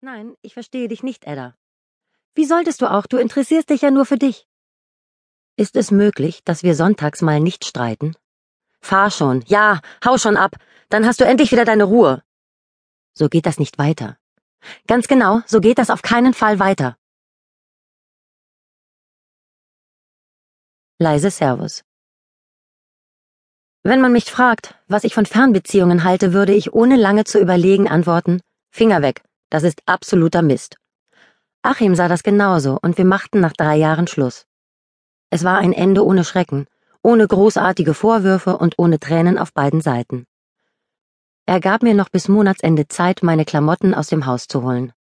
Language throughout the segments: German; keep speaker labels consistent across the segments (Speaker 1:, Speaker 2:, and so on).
Speaker 1: Nein, ich verstehe dich nicht, Edda. Wie solltest du auch? Du interessierst dich ja nur für dich. Ist es möglich, dass wir sonntags mal nicht streiten? Fahr schon. Ja, hau schon ab. Dann hast du endlich wieder deine Ruhe. So geht das nicht weiter. Ganz genau, so geht das auf keinen Fall weiter. Leise Servus. Wenn man mich fragt, was ich von Fernbeziehungen halte, würde ich ohne lange zu überlegen antworten, Finger weg, das ist absoluter Mist. Achim sah das genauso und wir machten nach drei Jahren Schluss. Es war ein Ende ohne Schrecken, ohne großartige Vorwürfe und ohne Tränen auf beiden Seiten. Er gab mir noch bis Monatsende Zeit, meine Klamotten aus dem Haus zu holen.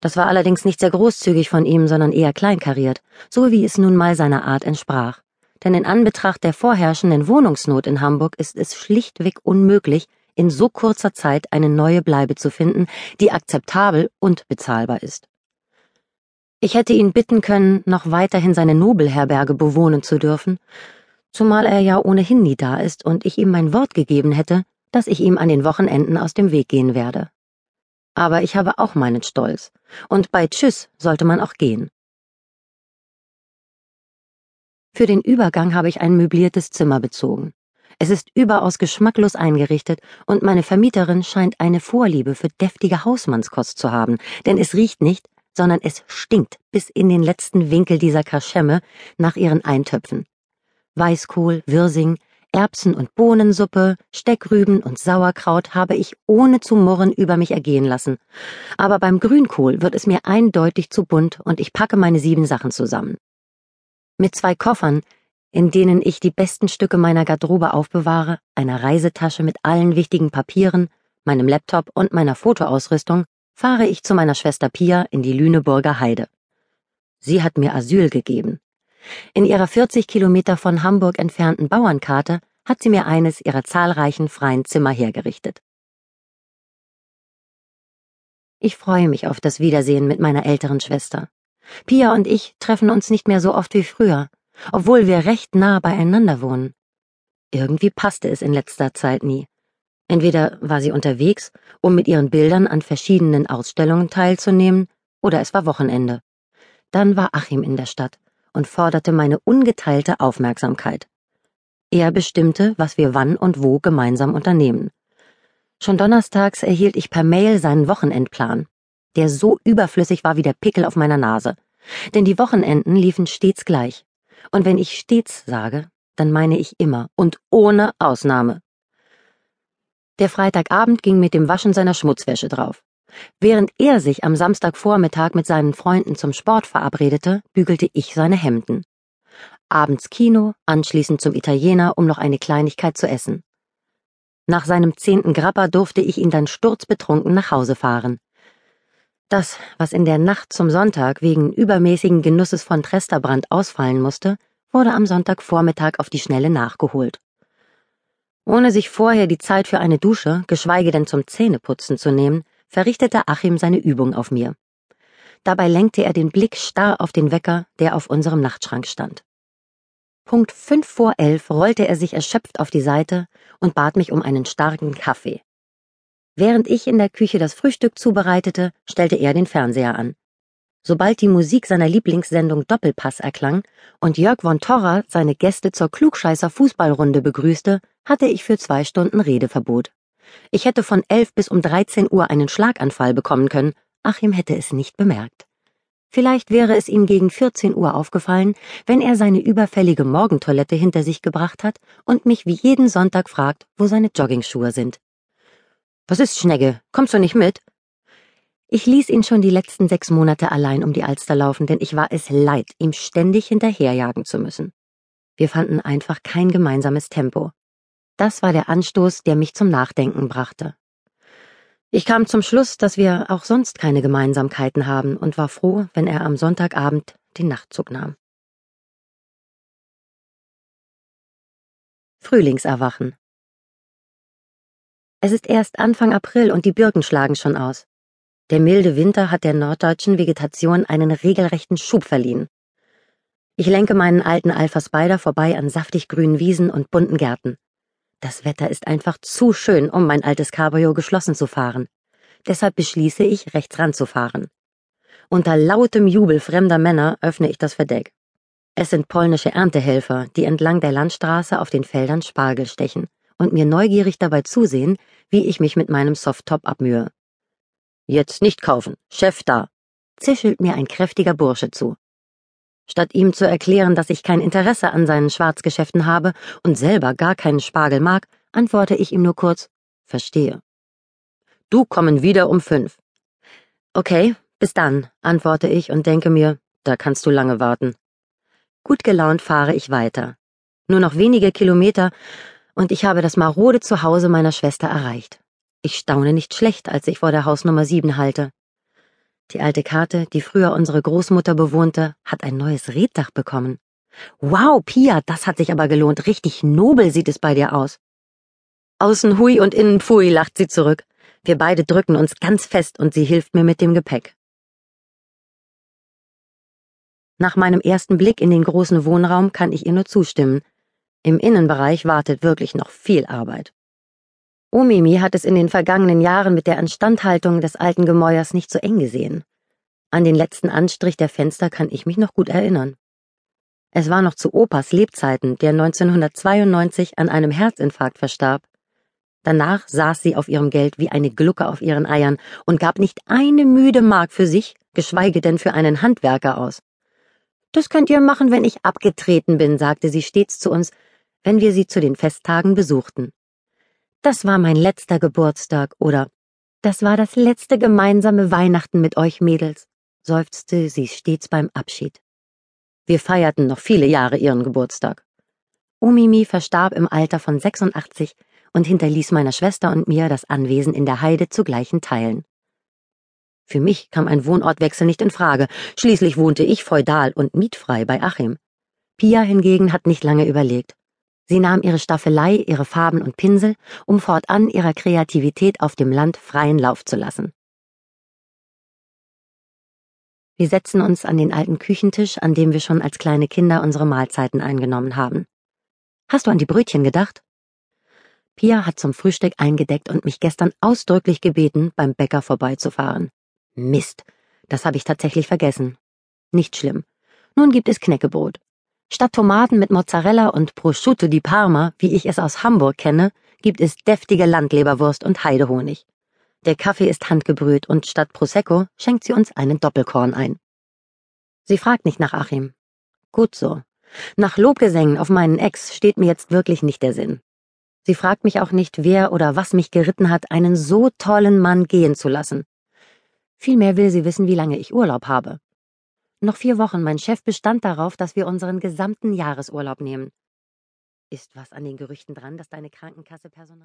Speaker 1: Das war allerdings nicht sehr großzügig von ihm, sondern eher kleinkariert, so wie es nun mal seiner Art entsprach. Denn in Anbetracht der vorherrschenden Wohnungsnot in Hamburg ist es schlichtweg unmöglich, in so kurzer Zeit eine neue Bleibe zu finden, die akzeptabel und bezahlbar ist. Ich hätte ihn bitten können, noch weiterhin seine Nobelherberge bewohnen zu dürfen, zumal er ja ohnehin nie da ist und ich ihm mein Wort gegeben hätte, dass ich ihm an den Wochenenden aus dem Weg gehen werde. Aber ich habe auch meinen Stolz, und bei Tschüss sollte man auch gehen. Für den Übergang habe ich ein möbliertes Zimmer bezogen. Es ist überaus geschmacklos eingerichtet und meine Vermieterin scheint eine Vorliebe für deftige Hausmannskost zu haben, denn es riecht nicht, sondern es stinkt bis in den letzten Winkel dieser Kaschemme nach ihren Eintöpfen. Weißkohl, Wirsing, Erbsen- und Bohnensuppe, Steckrüben und Sauerkraut habe ich ohne zu murren über mich ergehen lassen. Aber beim Grünkohl wird es mir eindeutig zu bunt und ich packe meine sieben Sachen zusammen. Mit zwei Koffern, in denen ich die besten Stücke meiner Garderobe aufbewahre, einer Reisetasche mit allen wichtigen Papieren, meinem Laptop und meiner Fotoausrüstung, fahre ich zu meiner Schwester Pia in die Lüneburger Heide. Sie hat mir Asyl gegeben. In ihrer 40 Kilometer von Hamburg entfernten Bauernkarte hat sie mir eines ihrer zahlreichen freien Zimmer hergerichtet. Ich freue mich auf das Wiedersehen mit meiner älteren Schwester. Pia und ich treffen uns nicht mehr so oft wie früher, obwohl wir recht nah beieinander wohnen. Irgendwie passte es in letzter Zeit nie. Entweder war sie unterwegs, um mit ihren Bildern an verschiedenen Ausstellungen teilzunehmen, oder es war Wochenende. Dann war Achim in der Stadt und forderte meine ungeteilte Aufmerksamkeit. Er bestimmte, was wir wann und wo gemeinsam unternehmen. Schon donnerstags erhielt ich per Mail seinen Wochenendplan, der so überflüssig war wie der Pickel auf meiner Nase. Denn die Wochenenden liefen stets gleich. Und wenn ich stets sage, dann meine ich immer und ohne Ausnahme. Der Freitagabend ging mit dem Waschen seiner Schmutzwäsche drauf. Während er sich am Samstagvormittag mit seinen Freunden zum Sport verabredete, bügelte ich seine Hemden. Abends Kino, anschließend zum Italiener, um noch eine Kleinigkeit zu essen. Nach seinem zehnten Grappa durfte ich ihn dann sturzbetrunken nach Hause fahren. Das, was in der Nacht zum Sonntag wegen übermäßigen Genusses von Tresterbrand ausfallen musste, wurde am Sonntagvormittag auf die Schnelle nachgeholt. Ohne sich vorher die Zeit für eine Dusche, geschweige denn zum Zähneputzen zu nehmen, verrichtete Achim seine Übung auf mir. Dabei lenkte er den Blick starr auf den Wecker, der auf unserem Nachtschrank stand. Punkt fünf vor elf rollte er sich erschöpft auf die Seite und bat mich um einen starken Kaffee. Während ich in der Küche das Frühstück zubereitete, stellte er den Fernseher an. Sobald die Musik seiner Lieblingssendung Doppelpass erklang und Jörg von Torra seine Gäste zur Klugscheißer Fußballrunde begrüßte, hatte ich für zwei Stunden Redeverbot. Ich hätte von elf bis um 13 Uhr einen Schlaganfall bekommen können. Achim hätte es nicht bemerkt. Vielleicht wäre es ihm gegen 14 Uhr aufgefallen, wenn er seine überfällige Morgentoilette hinter sich gebracht hat und mich wie jeden Sonntag fragt, wo seine Joggingschuhe sind. Was ist, Schnegge? Kommst du nicht mit? Ich ließ ihn schon die letzten sechs Monate allein um die Alster laufen, denn ich war es leid, ihm ständig hinterherjagen zu müssen. Wir fanden einfach kein gemeinsames Tempo. Das war der Anstoß, der mich zum Nachdenken brachte. Ich kam zum Schluss, dass wir auch sonst keine Gemeinsamkeiten haben und war froh, wenn er am Sonntagabend den Nachtzug nahm. Frühlingserwachen. Es ist erst Anfang April und die Birken schlagen schon aus. Der milde Winter hat der norddeutschen Vegetation einen regelrechten Schub verliehen. Ich lenke meinen alten Alpha Spider vorbei an saftig grünen Wiesen und bunten Gärten. Das Wetter ist einfach zu schön, um mein altes Cabrio geschlossen zu fahren. Deshalb beschließe ich, rechts ranzufahren. Unter lautem Jubel fremder Männer öffne ich das Verdeck. Es sind polnische Erntehelfer, die entlang der Landstraße auf den Feldern Spargel stechen und mir neugierig dabei zusehen, wie ich mich mit meinem Softtop abmühe. Jetzt nicht kaufen, Chef da, zischelt mir ein kräftiger Bursche zu. Statt ihm zu erklären, dass ich kein Interesse an seinen Schwarzgeschäften habe und selber gar keinen Spargel mag, antworte ich ihm nur kurz, verstehe. Du kommen wieder um fünf. Okay, bis dann, antworte ich und denke mir, da kannst du lange warten. Gut gelaunt fahre ich weiter. Nur noch wenige Kilometer und ich habe das marode Zuhause meiner Schwester erreicht. Ich staune nicht schlecht, als ich vor der Hausnummer sieben halte. Die alte Karte, die früher unsere Großmutter bewohnte, hat ein neues Reddach bekommen. Wow, Pia, das hat sich aber gelohnt. Richtig nobel sieht es bei dir aus. Außen hui und innen pfui, lacht sie zurück. Wir beide drücken uns ganz fest und sie hilft mir mit dem Gepäck. Nach meinem ersten Blick in den großen Wohnraum kann ich ihr nur zustimmen. Im Innenbereich wartet wirklich noch viel Arbeit. Omimi hat es in den vergangenen Jahren mit der Instandhaltung des alten Gemäuers nicht so eng gesehen. An den letzten Anstrich der Fenster kann ich mich noch gut erinnern. Es war noch zu Opas Lebzeiten, der 1992 an einem Herzinfarkt verstarb. Danach saß sie auf ihrem Geld wie eine Glucke auf ihren Eiern und gab nicht eine müde Mark für sich, geschweige denn für einen Handwerker aus. Das könnt ihr machen, wenn ich abgetreten bin, sagte sie stets zu uns, wenn wir sie zu den Festtagen besuchten. Das war mein letzter Geburtstag oder das war das letzte gemeinsame Weihnachten mit euch Mädels, seufzte sie stets beim Abschied. Wir feierten noch viele Jahre ihren Geburtstag. Umimi verstarb im Alter von 86 und hinterließ meiner Schwester und mir das Anwesen in der Heide zu gleichen Teilen. Für mich kam ein Wohnortwechsel nicht in Frage, schließlich wohnte ich feudal und mietfrei bei Achim. Pia hingegen hat nicht lange überlegt. Sie nahm ihre Staffelei, ihre Farben und Pinsel, um fortan ihrer Kreativität auf dem Land freien Lauf zu lassen. Wir setzen uns an den alten Küchentisch, an dem wir schon als kleine Kinder unsere Mahlzeiten eingenommen haben. Hast du an die Brötchen gedacht? Pia hat zum Frühstück eingedeckt und mich gestern ausdrücklich gebeten, beim Bäcker vorbeizufahren. Mist, das habe ich tatsächlich vergessen. Nicht schlimm. Nun gibt es Knäckebrot. Statt Tomaten mit Mozzarella und Prosciutto di Parma, wie ich es aus Hamburg kenne, gibt es deftige Landleberwurst und Heidehonig. Der Kaffee ist handgebrüht und statt Prosecco schenkt sie uns einen Doppelkorn ein. Sie fragt nicht nach Achim. Gut so. Nach Lobgesängen auf meinen Ex steht mir jetzt wirklich nicht der Sinn. Sie fragt mich auch nicht, wer oder was mich geritten hat, einen so tollen Mann gehen zu lassen. Vielmehr will sie wissen, wie lange ich Urlaub habe. Noch vier Wochen. Mein Chef bestand darauf, dass wir unseren gesamten Jahresurlaub nehmen. Ist was an den Gerüchten dran, dass deine Krankenkasse Personal